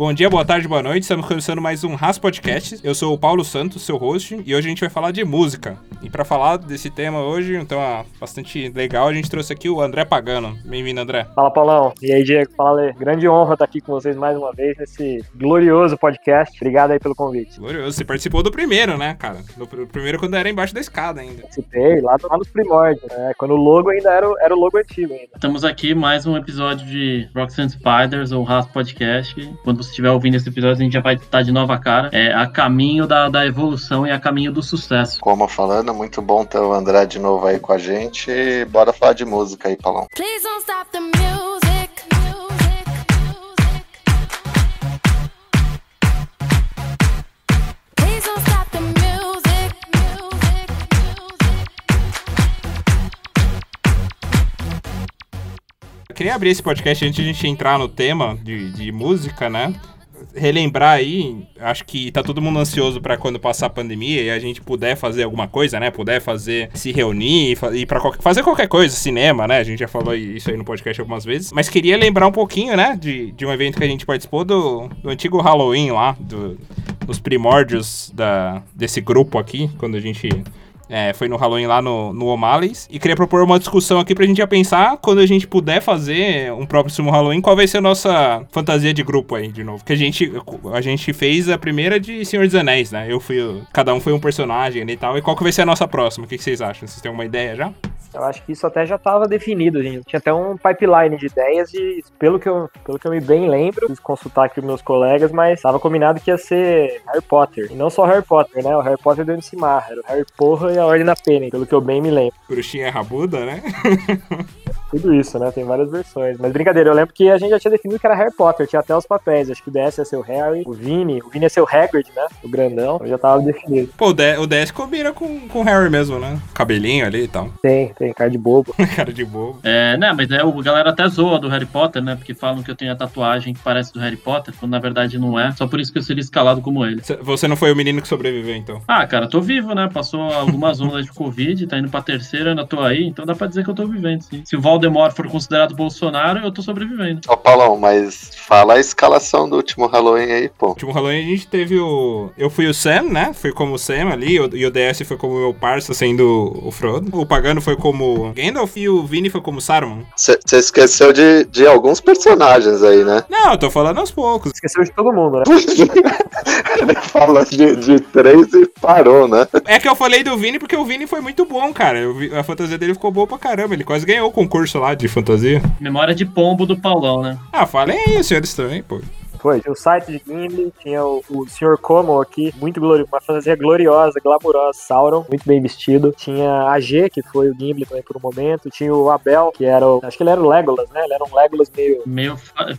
Bom dia, boa tarde, boa noite. Estamos começando mais um Ras Podcast. Eu sou o Paulo Santos, seu host, e hoje a gente vai falar de música. E para falar desse tema hoje, um tema bastante legal, a gente trouxe aqui o André Pagano. Bem-vindo, André. Fala, Paulão. E aí, Diego? Fala, Lê. Grande honra estar aqui com vocês mais uma vez nesse glorioso podcast. Obrigado aí pelo convite. Glorioso. Você participou do primeiro, né, cara? Do primeiro quando era embaixo da escada ainda. Participei, lá, lá nos primórdios, né? Quando o logo ainda era, era o logo antigo ainda. Estamos aqui mais um episódio de Rocks and Spiders, ou Ras Podcast. Quando você estiver ouvindo esse episódio, a gente já vai estar de nova cara. É a caminho da, da evolução e a caminho do sucesso. Como falando, muito bom ter o André de novo aí com a gente. E bora falar de música aí, Paulão. Please don't stop the music. Queria abrir esse podcast antes de a gente entrar no tema de, de música, né? relembrar aí, acho que tá todo mundo ansioso para quando passar a pandemia e a gente puder fazer alguma coisa, né? Puder fazer, se reunir e para fazer qualquer coisa, cinema, né? A gente já falou isso aí no podcast algumas vezes. Mas queria lembrar um pouquinho, né? De, de um evento que a gente participou do, do antigo Halloween lá, do, dos primórdios da, desse grupo aqui, quando a gente é, foi no Halloween lá no, no O'Malley's. E queria propor uma discussão aqui pra gente já pensar, quando a gente puder fazer um próximo Halloween, qual vai ser a nossa fantasia de grupo aí, de novo. Que a gente, a gente fez a primeira de Senhor dos Anéis, né? Eu fui. Cada um foi um personagem e tal. E qual que vai ser a nossa próxima? O que, que vocês acham? Vocês têm uma ideia já? Eu acho que isso até já estava definido, gente. Tinha até um pipeline de ideias e, pelo que eu, pelo que eu me bem lembro, preciso consultar aqui os meus colegas, mas estava combinado que ia ser Harry Potter. E não só Harry Potter, né? O Harry Potter do MC Mar, era o Harry Porra e a Ordem da Pena, pelo que eu bem me lembro. Bruxinha Rabuda, né? tudo isso, né? Tem várias versões. Mas brincadeira, eu lembro que a gente já tinha definido que era Harry Potter, tinha até os papéis. Acho que o DS ia ser o Harry, o Vini, o Vini ia ser o Hagrid, né? O grandão, já tava definido. Pô, o DS combina com, com o Harry mesmo, né? Cabelinho ali e tal. Tem, tem, cara de bobo. cara de bobo. É, né, mas é, o galera até zoa do Harry Potter, né? Porque falam que eu tenho a tatuagem que parece do Harry Potter, quando na verdade não é. Só por isso que eu seria escalado como ele. Você não foi o menino que sobreviveu, então? Ah, cara, tô vivo, né? Passou algumas ondas de Covid, tá indo pra terceira, ainda tô aí, então dá pra dizer que eu tô vivendo, sim. Se o Valdemort for considerado considerado Bolsonaro, eu tô sobrevivendo. Ó, Paulão, mas fala a escalação do último Halloween aí, pô. No último Halloween a gente teve o. Eu fui o Sam, né? Fui como o Sam ali, e o DS foi como o meu parça, sendo o Frodo. O Pagano foi como Gandalf e o Vini foi como Saruman. Você esqueceu de, de alguns personagens aí, né? Não, eu tô falando aos poucos. Esqueceu de todo mundo, né? Ele fala de, de três e parou, né? É que eu falei do Vini porque o Vini foi muito bom, cara. a fantasia dele ficou boa pra caramba. Ele quase ganhou o concurso lá de fantasia. Memória de pombo do Paulão, né? Ah, falem aí, senhores também, pô. Foi, tinha o site de Gimli, tinha o, o Sr. Como aqui, muito glorioso, uma fantasia gloriosa, glamurosa, Sauron, muito bem vestido. Tinha a G, que foi o Gimli também por um momento. Tinha o Abel, que era o. Acho que ele era o Legolas, né? Ele era um Legolas meio. Meio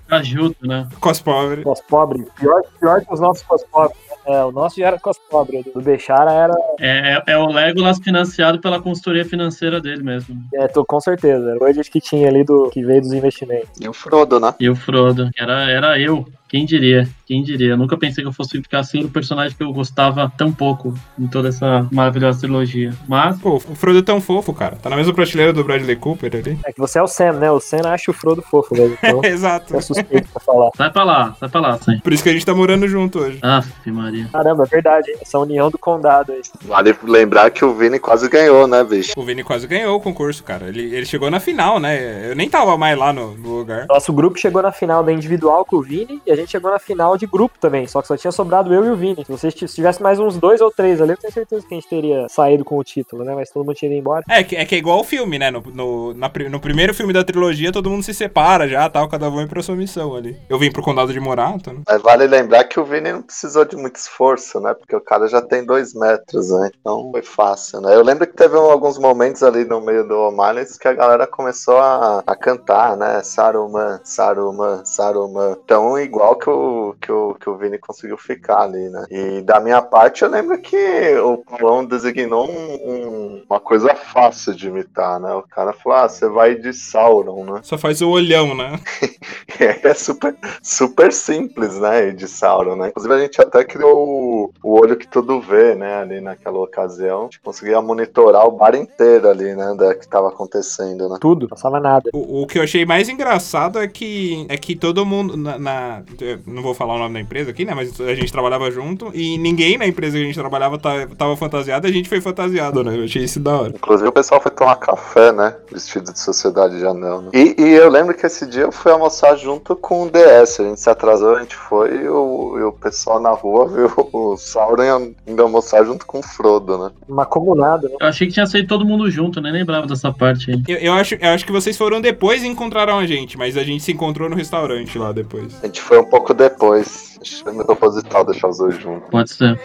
fajuto, né? Cos pobre. Cos pobre. Pior, pior que os nossos cos pobres. É, o nosso já era cos pobre, do Bechara era. É, é o Legolas financiado pela consultoria financeira dele mesmo. É, tô, com certeza. Era o que tinha ali do que veio dos investimentos. E o Frodo, né? E o Frodo, era, era eu. Quem diria? Quem diria? Eu nunca pensei que eu fosse ficar assim o personagem que eu gostava tão pouco em toda essa maravilhosa trilogia. Mas. Pô, o Frodo é tão fofo, cara. Tá na mesma prateleira do Bradley Cooper ali. É que você é o Sam, né? O Sam acha o Frodo fofo, velho. Então, Exato. É suspeito pra falar. Sai pra lá, sai pra lá, Sam. Por isso que a gente tá morando junto hoje. Ah, Maria. Caramba, é verdade, hein? Essa união do condado aí. Vale lembrar que o Vini quase ganhou, né, bicho? O Vini quase ganhou o concurso, cara. Ele, ele chegou na final, né? Eu nem tava mais lá no, no lugar. Nosso grupo chegou na final da individual com o Vini e a gente chegou na final de grupo também, só que só tinha sobrado eu e o Vini. Se vocês tivessem mais uns dois ou três ali, eu tenho certeza que a gente teria saído com o título, né? Mas todo mundo tinha ido embora. É, é que é igual o filme, né? No, no, na, no primeiro filme da trilogia, todo mundo se separa já, tal, cada um vai pra sua missão ali. Eu vim pro condado de Morata, né? Mas vale lembrar que o Vini não precisou de muito esforço, né? Porque o cara já tem dois metros, né? Então foi fácil, né? Eu lembro que teve alguns momentos ali no meio do O'Malley que a galera começou a, a cantar, né? Saruman, Saruman, Saruman. Então, igual que o, que o, que o Vini conseguiu ficar ali, né? E da minha parte, eu lembro que o Paulão designou um, um, uma coisa fácil de imitar, né? O cara falou: ah, você vai de Sauron, né? Só faz o olhão, né? é super, super simples, né? De Sauron, né? Inclusive, a gente até criou o, o olho que tudo vê, né? Ali naquela ocasião. A gente conseguia monitorar o bar inteiro ali, né? Da que tava acontecendo, né? Tudo, passava nada. O, o que eu achei mais engraçado é que, é que todo mundo, na, na não vou falar o nome da empresa aqui, né? Mas a gente trabalhava junto e ninguém na empresa que a gente trabalhava tava fantasiado, a gente foi fantasiado, né? Eu achei isso da hora. Inclusive o pessoal foi tomar café, né? Vestido de sociedade de anel, né? E, e eu lembro que esse dia eu fui almoçar junto com o DS. A gente se atrasou, a gente foi e o, e o pessoal na rua viu o Sauron indo almoçar junto com o Frodo, né? Uma comunada, né? Eu achei que tinha saído todo mundo junto, nem lembrava dessa parte aí. Eu, eu acho, eu acho que vocês foram depois e encontraram a gente, mas a gente se encontrou no restaurante lá depois. A gente foi um pouco depois. Acho que foi proposital deixar os dois juntos. Pode ser.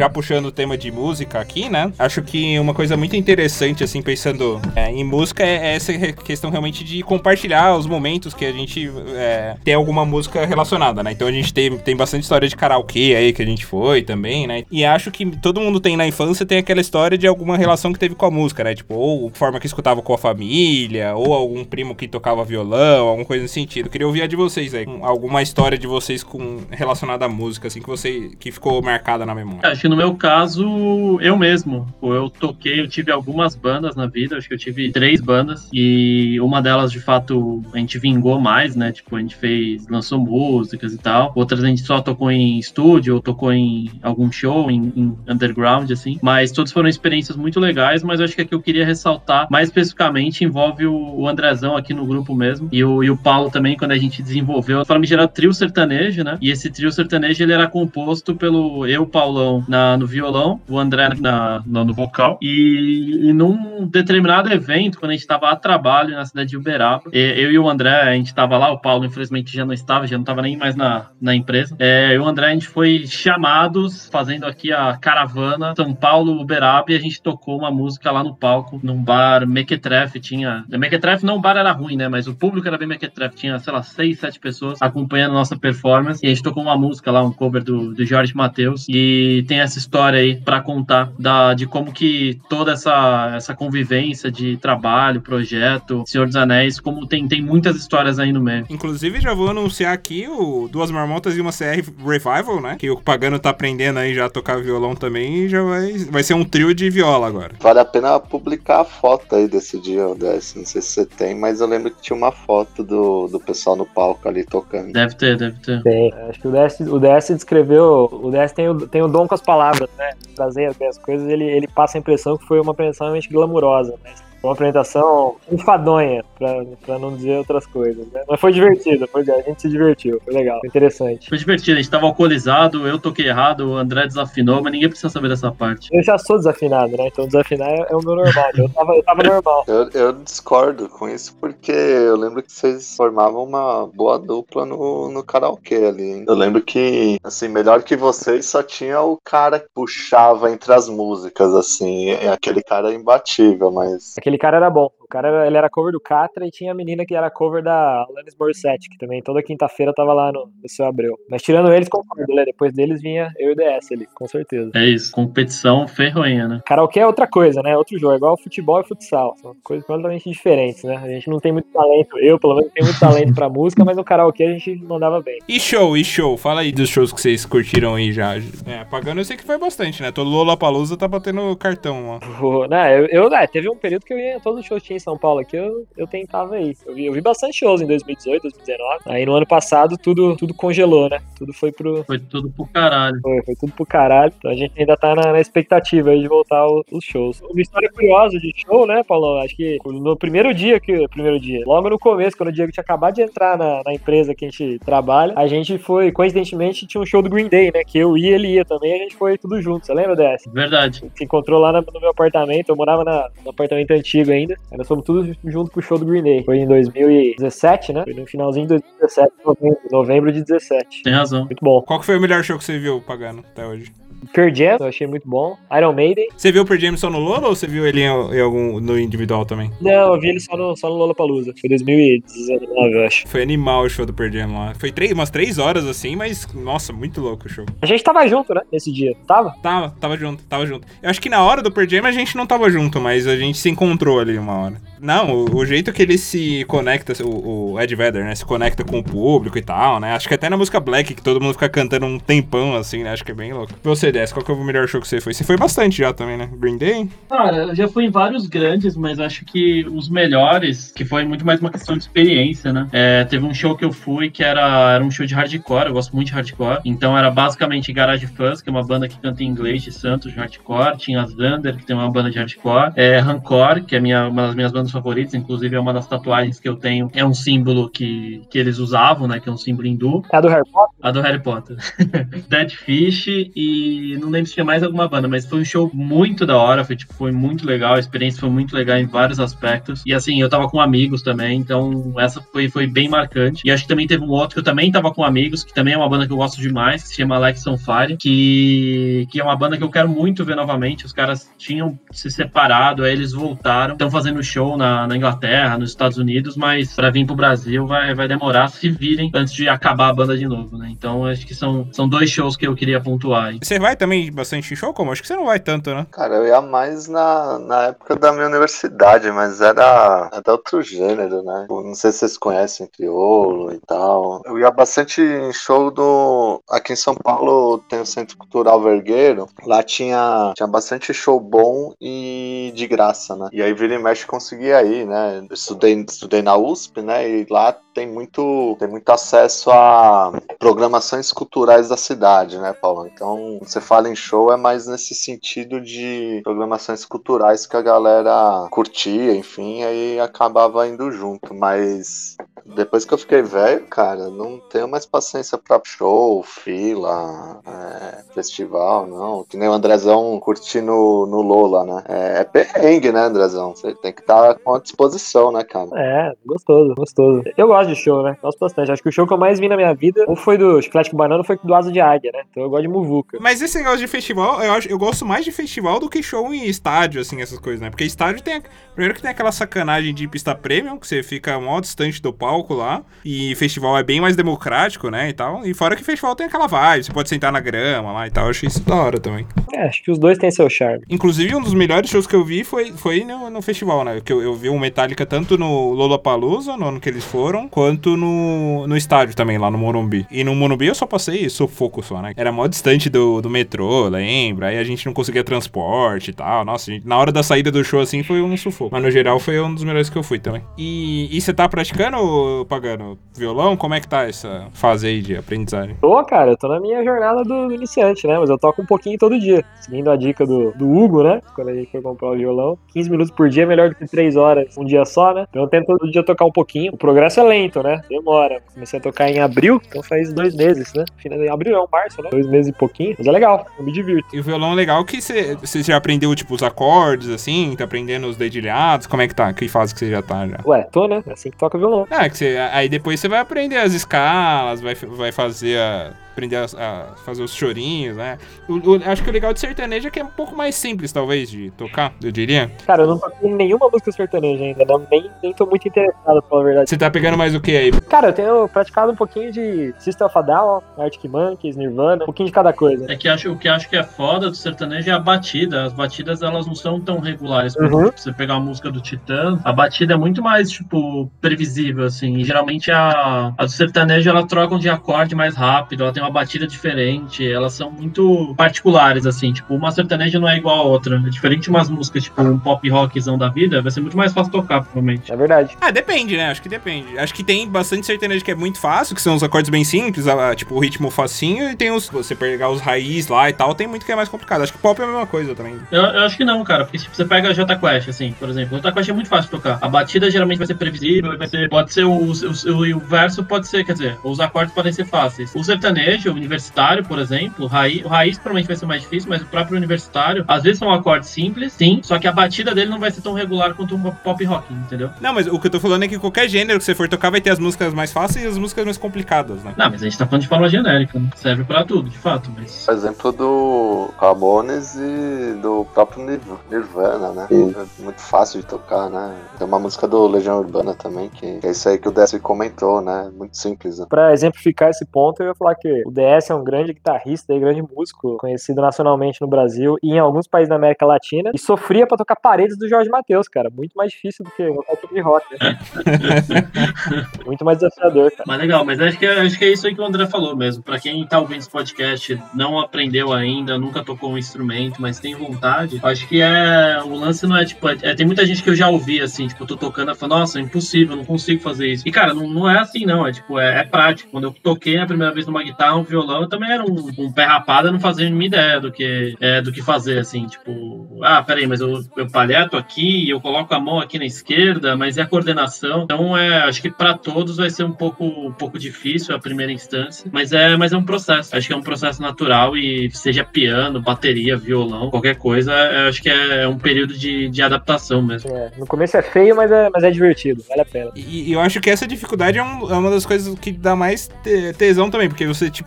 Já puxando o tema de música aqui, né? Acho que uma coisa muito interessante, assim, pensando é, em música, é essa re- questão realmente de compartilhar os momentos que a gente é, tem alguma música relacionada, né? Então a gente tem, tem bastante história de karaokê aí que a gente foi também, né? E acho que todo mundo tem na infância tem aquela história de alguma relação que teve com a música, né? Tipo, ou forma que escutava com a família, ou algum primo que tocava violão, alguma coisa nesse sentido. Queria ouvir a de vocês aí, alguma história de vocês com relacionada à música, assim, que você que ficou marcada na memória. Acho no meu caso, eu mesmo. Eu toquei, eu tive algumas bandas na vida, acho que eu tive três bandas. E uma delas, de fato, a gente vingou mais, né? Tipo, a gente fez, lançou músicas e tal. Outras a gente só tocou em estúdio, ou tocou em algum show, em, em underground, assim. Mas todas foram experiências muito legais, mas acho que a que eu queria ressaltar, mais especificamente, envolve o, o Andrezão aqui no grupo mesmo. E o, e o Paulo também, quando a gente desenvolveu, para me gerar trio sertanejo, né? E esse trio sertanejo, ele era composto pelo eu, Paulão, na, no violão, o André na, na- no vocal. E, e num determinado evento, quando a gente estava a trabalho na cidade de Uberaba, eu e o André, a gente estava lá, o Paulo infelizmente já não estava, já não estava nem mais na, na empresa. É, eu e o André, a gente foi chamados, fazendo aqui a caravana São Paulo, Uberaba, e a gente tocou uma música lá no palco, num bar Mequetrefe, tinha... Mequetrefe não, o bar era ruim, né, mas o público era bem Mequetrefe, tinha, sei lá, seis, sete pessoas acompanhando a nossa performance, e a gente tocou uma música lá, um cover do, do Jorge Matheus, e tem essa história aí pra contar da, de como que toda essa, essa convivência de trabalho, projeto, Senhor dos Anéis, como tem, tem muitas histórias aí no meio. Inclusive, já vou anunciar aqui o Duas Marmotas e uma CR Revival, né? Que o Pagano tá aprendendo aí já a tocar violão também e já vai, vai ser um trio de viola agora. Vale a pena publicar a foto aí desse dia, DS. Não sei se você tem, mas eu lembro que tinha uma foto do, do pessoal no palco ali tocando. Deve ter, deve ter. Tem. Acho que o DS, o DS descreveu. O DS tem o, tem o dom com as palavras, né? Trazer as coisas, ele, ele passa a impressão que foi uma apresentação realmente glamurosa, né? Foi uma apresentação enfadonha, pra, pra não dizer outras coisas, né? Mas foi divertido, foi, a gente se divertiu, foi legal, foi interessante. Foi divertido, a gente tava alcoolizado, eu toquei errado, o André desafinou, mas ninguém precisa saber dessa parte. Eu já sou desafinado, né? Então desafinar é, é o meu normal. Eu tava, eu tava normal. Eu, eu discordo com isso porque eu lembro que vocês formavam uma boa dupla no, no karaokê ali. hein? Eu lembro que, assim, melhor que vocês só tinha o cara que puxava entre as músicas, assim. e Aquele cara é imbatível, mas. Aquele cara era bom. O cara era- ele era cover do Catra e tinha a menina que era cover da Alanis Morissette, que também toda quinta-feira tava lá no, no seu Abreu. Mas tirando eles, concordo, né? Depois deles vinha eu e o DS ali, com certeza. É isso, competição ferroinha, né? Karaokê é outra coisa, né? Outro jogo, é igual futebol e futsal. São coisas completamente diferentes, né? A gente não tem muito talento, eu pelo menos não tenho muito talento pra música, mas no karaokê a gente mandava bem. E show, e show? Fala aí dos shows que vocês curtiram aí já. É, Pagano eu sei que foi bastante, né? Todo Lollapalooza tá batendo cartão, ó. Pô, né, eu, eu é, teve um período que eu ia, todos os shows que tinha em São Paulo aqui, eu, eu tentava ir. Eu vi, eu vi bastante shows em 2018, 2019. Aí no ano passado tudo, tudo congelou, né? Tudo foi pro. Foi tudo pro caralho. Foi, foi tudo pro caralho. Então a gente ainda tá na, na expectativa aí de voltar ao- os shows. Uma história curiosa de show, né, Paulão? Acho que no primeiro dia que. Primeiro dia, logo no começo, quando o Diego tinha acabado de entrar na, na empresa que a gente trabalha, a gente foi, coincidentemente, tinha um show do Green Day, né? Que eu ia, ele ia também, a gente foi tudo junto. Você lembra dessa? Verdade. se encontrou lá na- no meu apartamento. Eu morava na- no apartamento antigo ainda. Aí nós fomos todos junto pro show do Green Day. Foi em 2017, né? Foi no finalzinho de 2017, novembro, novembro de 17. Tem razão. Muito bom. Qual que foi o melhor show que você viu, Pagano, até hoje? Pearl Jam, eu achei muito bom. Iron Maiden. Você viu o Per Jam só no Lola ou você viu ele em, em algum no individual também? Não, eu vi ele só no, só no Lollapalooza. Foi 2019, eu acho. Foi animal o show do Per Jam lá. Foi três, umas três horas assim, mas nossa, muito louco o show. A gente tava junto, né? Nesse dia. Tava? Tava, tava junto, tava junto. Eu acho que na hora do Per Jam a gente não tava junto, mas a gente se encontrou ali uma hora. Não, o, o jeito que ele se conecta, o, o Ed Vedder, né? Se conecta com o público e tal, né? Acho que até na música Black, que todo mundo fica cantando um tempão assim, né? Acho que é bem louco. Você, Dess, qual que é o melhor show que você foi? Você foi bastante já também, né? Green Day? Cara, eu já fui em vários grandes, mas acho que os melhores, que foi muito mais uma questão de experiência, né? É, teve um show que eu fui que era, era um show de hardcore, eu gosto muito de hardcore. Então era basicamente Garage Fuzz, que é uma banda que canta em inglês de Santos, de hardcore. Tinha Zander, que tem uma banda de hardcore. É, Rancor, que é minha, uma das minhas bandas favoritas, inclusive é uma das tatuagens que eu tenho. É um símbolo que, que eles usavam, né? Que é um símbolo hindu. É a do Harry Potter? A do Harry Potter. Dead Fish e não lembro se tinha mais alguma banda, mas foi um show muito da hora, foi, tipo, foi muito legal, a experiência foi muito legal em vários aspectos. E assim, eu tava com amigos também, então essa foi, foi bem marcante. E acho que também teve um outro que eu também tava com amigos, que também é uma banda que eu gosto demais, que se chama Alex on Fire, que, que é uma banda que eu quero muito ver novamente. Os caras tinham se separado, aí eles voltaram, estão fazendo show na, na Inglaterra, nos Estados Unidos, mas para vir pro Brasil vai, vai demorar, se virem antes de acabar a banda de novo, né? Então acho que são, são dois shows que eu queria pontuar aí. Você vai também bastante em show? Como? Acho que você não vai tanto, né? Cara, eu ia mais na, na época da minha universidade, mas era até outro gênero, né? Tipo, Não sei se vocês conhecem Criolo e tal. Eu ia bastante em show do. Aqui em São Paulo tem o Centro Cultural Vergueiro. Lá tinha, tinha bastante show bom e de graça, né? E aí vira e mexe conseguia ir, né? Eu estudei, estudei na USP, né? E lá tem muito, tem muito acesso a programações culturais da cidade, né, Paulo? Então, você fala em show, é mais nesse sentido de programações culturais que a galera curtia, enfim, aí acabava indo junto. Mas depois que eu fiquei velho, cara, não tenho mais paciência pra show, fila, é, festival, não. Que nem o Andrezão curtir no, Lola, né? É, é perrengue, né, Andrezão? Você tem que estar com a disposição, né, cara? É, gostoso, gostoso. Eu gosto de show, né? Gosto bastante. Acho que o show que eu mais vi na minha vida, ou foi do Chiclete com Banana, ou foi do Asa de Águia, né? Então eu gosto de muvuca. Mas esse negócio de festival, eu, acho, eu gosto mais de festival do que show em estádio, assim, essas coisas, né? Porque estádio tem. a- Primeiro que tem aquela sacanagem de pista premium, que você fica mó distante do palco lá. E festival é bem mais democrático, né? E tal. E fora que festival tem aquela vibe, você pode sentar na grama lá e tal. Eu achei isso da hora também. É, acho que os dois têm seu charme. Inclusive, um dos melhores shows que eu vi foi, foi no, no festival, né? Que eu, eu vi o Metallica tanto no Lollapalooza, no ano que eles foram, quanto no, no estádio também, lá no Morumbi. E no Morumbi eu só passei sufoco só, né? Era mó distante do, do metrô, lembra? Aí a gente não conseguia transporte e tal. Nossa, gente- na hora da saída do show, assim, foi um sufoco. Mas no geral foi um dos melhores que eu fui também. E, você tá praticando, Pagano, violão? Como é que tá essa fase aí de aprendizagem? Tô, cara, eu tô na minha jornada do iniciante, né? Mas eu toco um pouquinho todo dia. Seguindo a dica do, do Hugo, né? Quando a gente foi comprar o violão. 15 minutos por dia é melhor do que 3 horas um dia só, né? Então eu tento todo dia tocar um pouquinho. O progresso é lento, né? Demora. Comecei a tocar em abril, então faz dois meses, né? Abril é um março, né? Dois meses e pouquinho. Mas é legal, eu me divirto. E o violão é legal que você já aprendeu, tipo, os acordes, assim, tá aprendendo os dedilhados, como é que tá? Que fase que você já tá já? Ué, tô, né? É assim que toca violão. Ah, que você, aí depois você vai aprender as escalas, vai, vai fazer a. aprender a, a fazer os chorinhos, né? O- o- acho que o legal de sertanejo é que é um pouco mais simples, talvez, de tocar, eu diria. Cara, eu não toquei nenhuma música sertaneja ainda, né? Nem, nem tô muito interessado, pela verdade. Você tá pegando mais o que aí? Cara, eu tenho praticado um pouquinho de System of a Down, Arctic Monkeys, Nirvana, um pouquinho de cada coisa. É que acho, o que acho que é foda do sertanejo é a batida. As batidas elas não são tão regulares. Por Uhum. exemplo, você pegar a música do Titã, a batida é muito mais, tipo, previsível, assim. E geralmente a, a do sertanejo ela troca de acorde mais rápido, ela tem uma batida diferente, elas são muito particulares, assim. Tipo, uma sertaneja não é igual a outra. É diferente de umas músicas, tipo, um pop rockzão da vida, vai ser muito mais fácil tocar, provavelmente. É verdade. Ah, depende, né? Acho que depende. Acho que tem bastante sertanejo que é muito fácil, que são os acordes bem simples, tipo, o ritmo facinho, e tem os. Você pegar os raiz lá e tal, tem muito que é mais complicado. Acho que pop é a mesma coisa também. Eu, eu acho que não, cara, porque tipo, você pega a Jota Quest, assim, por exemplo. A Jota Quest é muito fácil de tocar. A batida geralmente vai ser previsível, vai ser, pode ser o, o, o, o verso pode ser, quer dizer, os acordes podem ser fáceis. O sertanejo, o universitário, por exemplo, raiz, o raiz provavelmente vai ser mais difícil, mas o próprio universitário, às vezes são acordes simples, sim, só que a batida dele não vai ser tão regular quanto um pop rock, entendeu? Não, mas o que eu tô falando é que qualquer gênero que você for tocar vai ter as músicas mais fáceis e as músicas mais complicadas, né? Não, mas a gente tá falando de forma genérica, né? serve pra tudo, de fato, mas. Por exemplo do Ramones e do próprio Nir- Nirvana, né? É muito fácil de tocar, né? Tem uma música do Legião Urbana também, que que é isso aí que o Décio comentou, né? Muito simples, né? Pra exemplificar esse ponto, eu ia falar que o DS é um grande guitarrista e grande músico, conhecido nacionalmente no Brasil e em alguns países da América Latina, e sofria pra tocar paredes do Jorge Matheus, cara. Muito mais difícil do que o tipo de rock, né? Muito mais desafiador, cara. Mas legal, mas acho que, é- acho que é isso aí que o André falou mesmo. Pra quem tá ouvindo esse podcast, não aprendeu ainda, nunca tocou um instrumento, mas tem vontade, acho que é. O lance não é tipo. É, é- tem muita gente que eu já ouvi assim, tipo, eu tô tocando e falo, nossa, é impossível, não consigo fazer isso. E cara, não, não é assim, não. É tipo, é, é prático. Quando eu toquei a primeira vez numa guitarra, um violão, eu também era um, um pé rapado, eu não fazia a mínima ideia do que, é, do que fazer, assim, tipo, ah, peraí, mas eu, eu palheto aqui, eu coloco a mão aqui na esquerda, mas é a coordenação. Então, é, acho que para todos vai ser um pouco, um pouco difícil a primeira instância, mas é, mas é um processo. Acho que é um processo natural e seja piano, bateria, violão, qualquer coisa, é, acho que é um período de, de adaptação mesmo. É, no começo é feio, mas é, mas é divertido, vale a pena. E, e eu acho que essa dificuldade é, um- é uma das coisas que dá mais te- tesão também, porque você, tipo,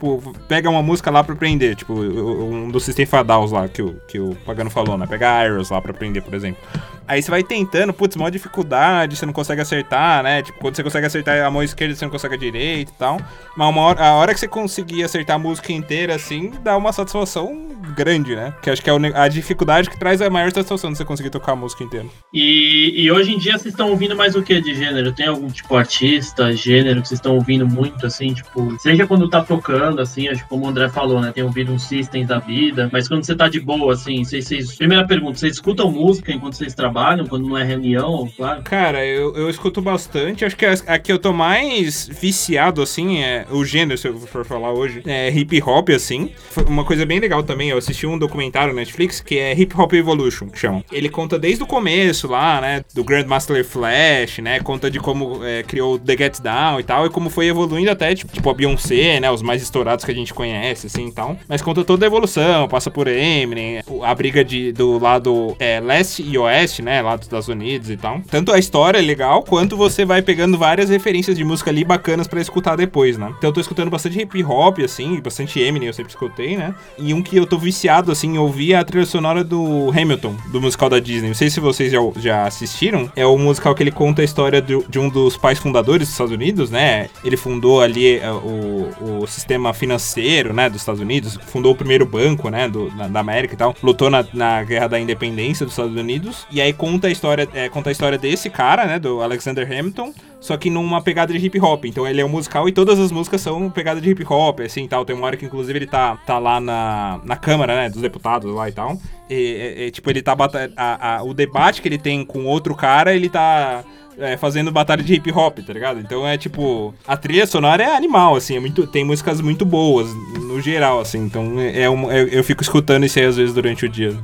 pega uma música lá pra aprender, tipo, um dos System Fadals lá, que o, que o Pagano falou, né? Pega Iros lá pra aprender, por exemplo. Aí você vai tentando, putz, maior dificuldade, você não consegue acertar, né? Tipo, quando você consegue acertar a mão esquerda, você não consegue a direita e tal. Mas uma hora, a hora que você conseguir acertar a música inteira, assim, dá uma satisfação grande, né? Que acho que é a dificuldade que traz a maior satisfação de você conseguir tocar a música inteira. E, e hoje em dia vocês estão ouvindo mais o que de gênero? Tem algum tipo artista, gênero que vocês estão ouvindo muito, assim, tipo, seja quando tá tocando, assim, acho como o André falou, né? Tem ouvido uns systems da vida, mas quando você tá de boa, assim, vocês, vocês- primeira pergunta, vocês escutam música enquanto vocês trabalham, quando não é reunião, claro? Cara, eu, eu escuto bastante. Acho que a, que eu tô mais viciado, assim, é o gênero, se eu for falar hoje, é hip hop, assim. Foi uma coisa bem legal também. Eu assisti um documentário na Netflix que é Hip Hop Evolution, que chama. Ele conta desde o começo lá, né? Do Grandmaster Flash, né? Conta de como é, criou The Get Down e tal, e como foi evoluindo até, tipo, tipo a Beyoncé, né? Os mais estourados que a gente conhece, assim e tal. Mas conta toda a evolução, passa por Eminem, a briga de, do lado é, leste e oeste, né? Lá dos Estados Unidos e tal. Tanto a história é legal, quanto você vai pegando várias referências de música ali bacanas pra escutar depois, né? Então eu tô escutando bastante hip hop, assim, bastante Eminem eu sempre escutei, né? E um que eu tô viciado, assim, ouvir é a trilha sonora do Hamilton, do musical da Disney. Não sei se vocês já, já assistiram. É o musical que ele conta a história do- de um dos pais fundadores dos Estados Unidos, né? Ele fundou ali é, o, o sistema financeiro, né, dos Estados Unidos, fundou o primeiro banco, né, do, na- da América e tal, lutou na, na guerra da independência dos Estados Unidos, e aí conta a história, é, conta a história desse cara, né, do Alexander Hamilton, só que numa pegada de hip hop. Então ele é um musical e todas as músicas são pegada de hip hop, assim, tal. Tem uma hora que inclusive ele tá, tá lá na, na Câmara, né, dos deputados lá e tal. E, é- é, tipo, ele tá a, a- o debate que ele tem com outro cara, ele tá é, fazendo batalha de hip hop, tá ligado? Então é tipo, a trilha sonora é animal, assim, é muito, tem músicas muito boas no geral, assim. Então é, um, é- eu fico escutando isso aí às vezes durante o dia,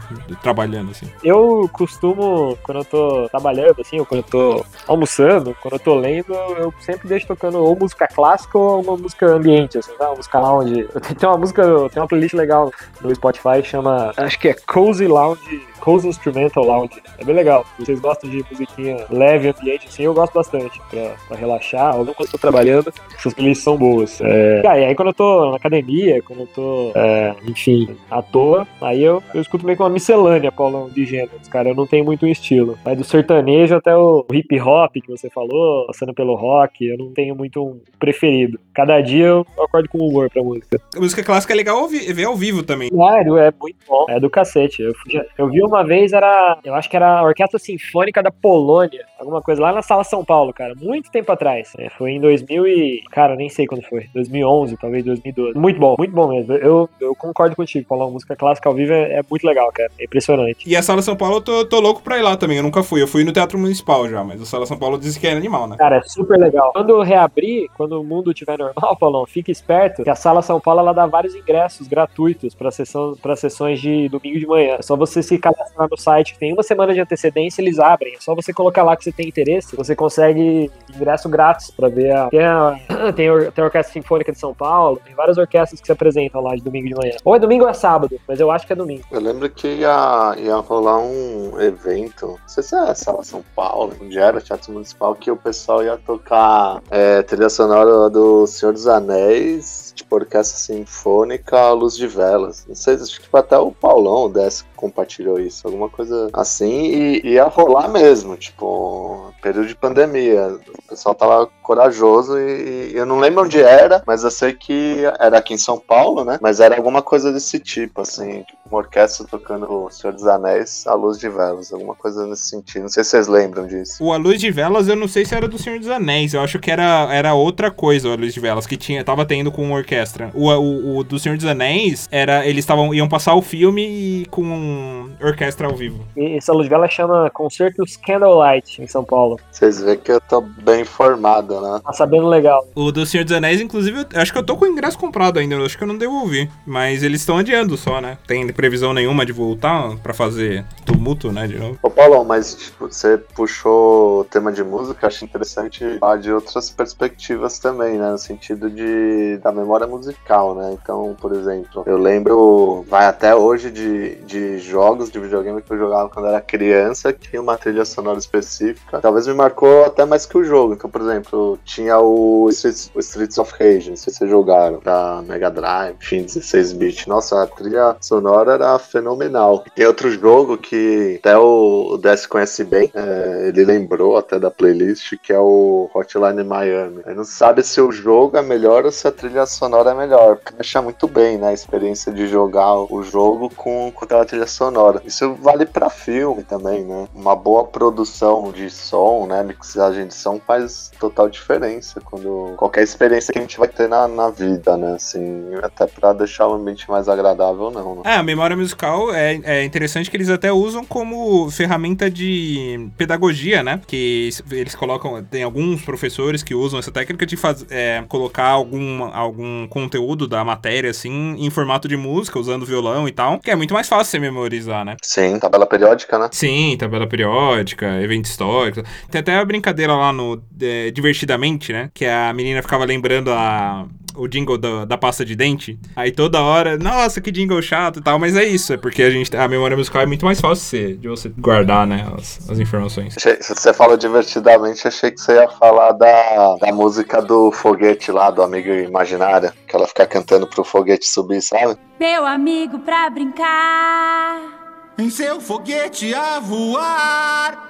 trabalhando, assim. Eu costumo, quando eu tô trabalhando, assim, ou quando eu tô almoçando, quando eu tô lendo, eu sempre deixo tocando ou música clássica ou uma música ambiente, assim, tá? Uma música lounge. Tem uma música, tem uma playlist legal no Spotify, chama, acho que é Cozy Lounge, Cozy Instrumental Lounge. É bem legal. Vocês gostam de musiquinha leve, ambiente, assim, eu gosto bastante. Pra, pra relaxar, ou não quando eu tô trabalhando, essas playlists são boas. É... Ah, e aí quando eu tô na academia, quando eu tô, é, enfim, à toa, aí eu, eu escuto meio que uma miscelânea, Paulão, de gêneros, cara. Eu não tenho muito um estilo. Vai do sertanejo até o hip hop que você falou, passando pelo rock, eu não tenho muito um preferido. Cada dia eu acordo com humor pra música. A música clássica é legal ver ao vivo também. Claro, é muito bom. É do cacete. Eu, fui- eu vi uma vez, era. Eu acho que era a Orquestra Sinfônica da Polônia. Alguma coisa lá na Sala São Paulo, cara. Muito tempo atrás. É, foi em 2000 e. Cara, nem sei quando foi. 2011, talvez 2012. Muito bom, muito bom mesmo. Eu, eu concordo contigo, Paulão. Música clássica ao vivo é, é muito legal, cara. É impressionante. E a Sala São Paulo eu tô, tô louco pra ir lá também. Eu nunca fui. Eu fui no Teatro Municipal já, mas a Sala São Paulo diz que é animal, né? Cara, é super legal. Quando reabrir, quando o mundo estiver normal, Paulão, fique esperto que a Sala São Paulo ela dá vários ingressos gratuitos para sessão, para sessões de domingo de manhã. É só você se cadastrar no site, tem uma semana de antecedência, eles abrem. É só você colocar lá que você tem interesse, você consegue ingresso grátis para ver a tem, a tem, tem a Orquestra Sinfônica de São Paulo, tem várias orquestras que se apresentam lá de domingo de manhã. Ou é domingo ou é sábado, mas eu acho que é domingo. Eu lembro que ia, ia rolar um evento, não sei se é Sala São Paulo, onde era o Teatro Municipal, que o pessoal ia tocar é, trilha sonora do Senhor dos Anéis, tipo orquestra sinfônica à luz de velas. Não sei, acho que tipo, até o Paulão Desc compartilhou isso, alguma coisa assim, e ia rolar mesmo, tipo, período de pandemia. O pessoal tava corajoso e, e eu não lembro onde era, mas eu sei que era aqui em São Paulo, né? Mas era alguma coisa desse tipo, assim, tipo uma orquestra tocando O Senhor dos Anéis à luz de velas, alguma coisa nesse sentido. Não sei se vocês lembram disso. O A Luz de Velas, eu não sei se era do Senhor dos Anéis. Eu acho que era, era outra coisa, o A Luz de Velas, que tinha, tava tendo com orquestra. O, o, o do Senhor dos Anéis era. Eles tavam, iam passar o filme com orquestra ao vivo. E essa luz vela chama Concertos Candlelight em São Paulo. Vocês veem que eu tô bem informado, né? Tá sabendo legal. O do Senhor dos Anéis, inclusive, eu acho que eu tô com o ingresso comprado ainda. Eu acho que eu não devolvi. Mas eles estão adiando só, né? Tem previsão nenhuma de voltar pra fazer tumulto, né? De novo. Ô Paulão, mas tipo, você puxou o tema de música, acho interessante falar de outras perspectivas também, né? No sentido de da memória musical, né? Então, por exemplo, eu lembro, vai até hoje de, de jogos de videogame que eu jogava quando era criança, que tinha uma trilha sonora específica. Talvez me marcou até mais que o jogo. Então, por exemplo, tinha o Streets, o Streets of Rage, não sei se vocês jogaram, da Mega Drive, enfim, 16 bits. Nossa, a trilha sonora era fenomenal. Tem outro jogo que até o, DS conhece bem, é, ele lembrou até da playlist, que é o Hotline Miami. Ele não sabe se o jogo é melhor ou se a trilha sonora é melhor. Porque achar muito bem, né, a experiência de jogar o jogo com, com aquela trilha sonora. Isso vale pra filme também, né? Uma boa produção de som, né, mixagem de som faz total diferença quando qualquer experiência que a gente vai ter na, na vida, né, assim, até pra deixar o ambiente mais agradável não, né? É, a memória musical é, é interessante que eles até usam como ferramenta de pedagogia, né? Que eles colocam, tem alguns professores que usam essa técnica de faz, é, colocar algum, algum conteúdo da matéria, assim, em formato de música, usando violão e tal, que é muito mais fácil você memorizar, né? Sim, tabela periódica, né? Sim, tabela periódica, evento histórico. Tem até a brincadeira lá no é, Divertidamente, né? Que a menina ficava lembrando a, o jingle da, da pasta de dente. Aí toda hora, nossa, que jingle chato e tal. Mas é isso, é porque a gente a memória musical é muito mais fácil de, ser, de você guardar, né, as, as informações. Você falou divertidamente, achei que você ia falar da, da música do foguete lá, do amigo imaginário, que ela fica cantando pro foguete subir, sabe? Meu amigo pra brincar. Em seu foguete a voar.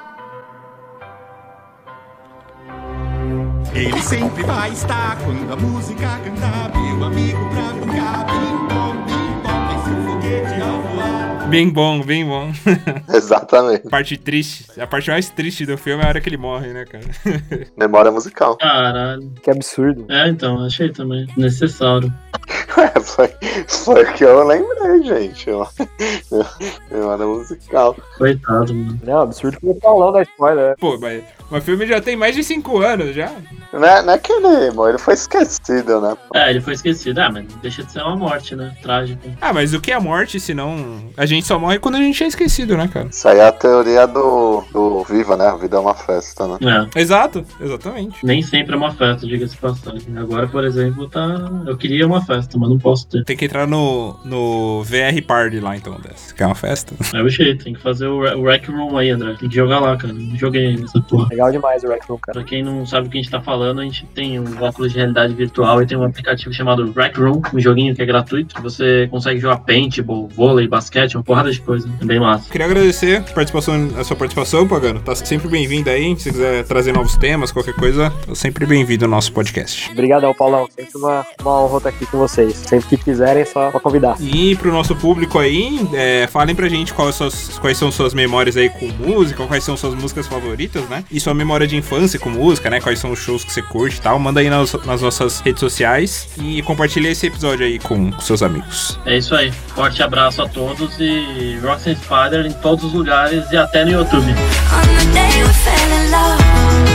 Ele sempre vai estar quando a música cantar. Meu amigo pra brincar. Bim bom, bim bom. Em seu foguete a voar. Bem bom, bem bom. Exatamente. parte triste, a parte mais triste do filme é a hora que ele morre, né, cara? Memória musical. Caralho. Que absurdo. É, então, achei também. Necessário. É, foi, foi o que eu lembrei, gente. Memória musical. Coitado, mano. Não, absurdo que o Paulão da spoiler. né? Pô, mas o filme já tem mais de 5 anos já. Não é, não é que ele, ele foi esquecido, né? É, ele foi esquecido. Ah, mas deixa de ser uma morte, né? Trágica. Ah, mas o que é a morte, se não... A gente só morre quando a gente é esquecido, né, cara? Isso aí é a teoria do, do Viva, né? A vida é uma festa, né? É. Exato, exatamente. Nem sempre é uma festa, diga-se passagem. Agora, por exemplo, tá. Eu queria uma festa, mas não posso ter. Tem que entrar no, no VR Party lá, então, dessa. Que é uma festa. É o jeito, tem que fazer o, o Rec Room aí, André. Tem que jogar lá, cara. Não joguei nessa porra. Legal demais o Rec Room, cara. Pra quem não sabe o que a gente tá falando, a gente tem um óculos de realidade virtual e tem um aplicativo chamado Rec Room, um joguinho que é gratuito. Você consegue jogar paintball, vôlei, basquete, uma porrada de coisa. É bem massa. Queria agradecer a, participação, a sua participação, Pagano. Tá sempre bem-vindo aí. Se quiser trazer novos temas, qualquer coisa, tá sempre bem-vindo ao nosso podcast. Obrigadão, Paulão. Sempre uma, uma honra estar aqui com vocês. Sempre que quiserem, é só pra convidar. E pro nosso público aí, é, falem pra gente quais, suas, quais são suas memórias aí com música, quais são suas músicas favoritas, né? E sua memória de infância com música, né? Quais são os shows que você curte e tal. Manda aí nas, nas nossas redes sociais e compartilha esse episódio aí com, com seus amigos. É isso aí. Forte abraço a todos e Roxanne Spider em todos os lugares e até no YouTube. On the day we fell in love.